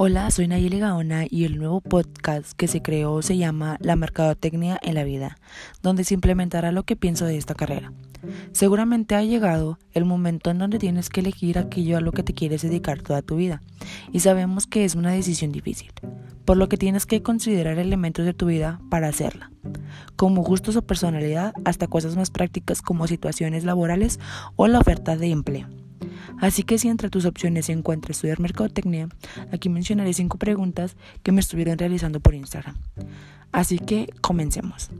Hola, soy Nayeli Gaona y el nuevo podcast que se creó se llama La Mercadotecnia en la Vida, donde se implementará lo que pienso de esta carrera. Seguramente ha llegado el momento en donde tienes que elegir aquello a lo que te quieres dedicar toda tu vida, y sabemos que es una decisión difícil, por lo que tienes que considerar elementos de tu vida para hacerla, como gustos o personalidad hasta cosas más prácticas como situaciones laborales o la oferta de empleo. Así que si entre tus opciones se encuentra estudiar mercadotecnia, aquí mencionaré cinco preguntas que me estuvieron realizando por Instagram. Así que comencemos.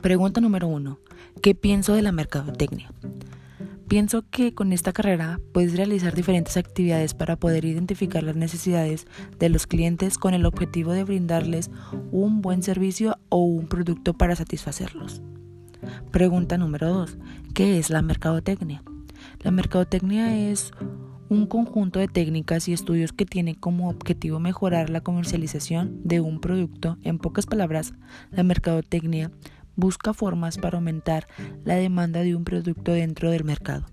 Pregunta número uno. ¿Qué pienso de la mercadotecnia? Pienso que con esta carrera puedes realizar diferentes actividades para poder identificar las necesidades de los clientes con el objetivo de brindarles un buen servicio o un producto para satisfacerlos. Pregunta número 2. ¿Qué es la mercadotecnia? La mercadotecnia es un conjunto de técnicas y estudios que tiene como objetivo mejorar la comercialización de un producto. En pocas palabras, la mercadotecnia busca formas para aumentar la demanda de un producto dentro del mercado.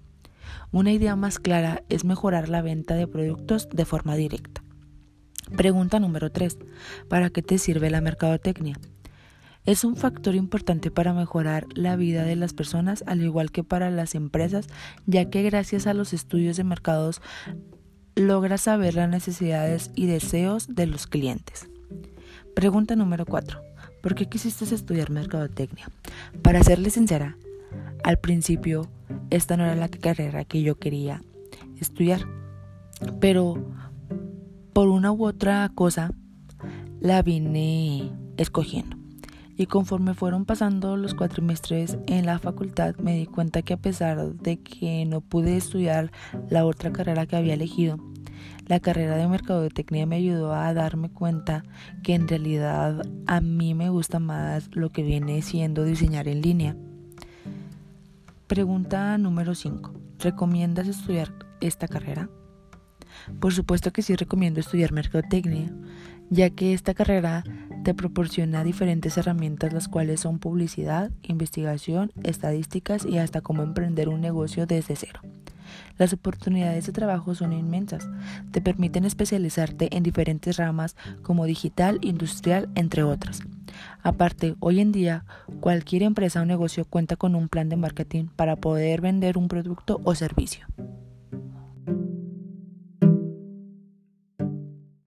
Una idea más clara es mejorar la venta de productos de forma directa. Pregunta número 3. ¿Para qué te sirve la mercadotecnia? Es un factor importante para mejorar la vida de las personas, al igual que para las empresas, ya que gracias a los estudios de mercados logra saber las necesidades y deseos de los clientes. Pregunta número 4. ¿Por qué quisiste estudiar mercadotecnia? Para serle sincera, al principio esta no era la carrera que yo quería estudiar, pero por una u otra cosa la vine escogiendo. Y conforme fueron pasando los cuatrimestres en la facultad, me di cuenta que a pesar de que no pude estudiar la otra carrera que había elegido, la carrera de mercadotecnia me ayudó a darme cuenta que en realidad a mí me gusta más lo que viene siendo diseñar en línea. Pregunta número 5. ¿Recomiendas estudiar esta carrera? Por supuesto que sí recomiendo estudiar mercadotecnia, ya que esta carrera te proporciona diferentes herramientas las cuales son publicidad, investigación, estadísticas y hasta cómo emprender un negocio desde cero. Las oportunidades de trabajo son inmensas, te permiten especializarte en diferentes ramas como digital, industrial, entre otras. Aparte, hoy en día cualquier empresa o negocio cuenta con un plan de marketing para poder vender un producto o servicio.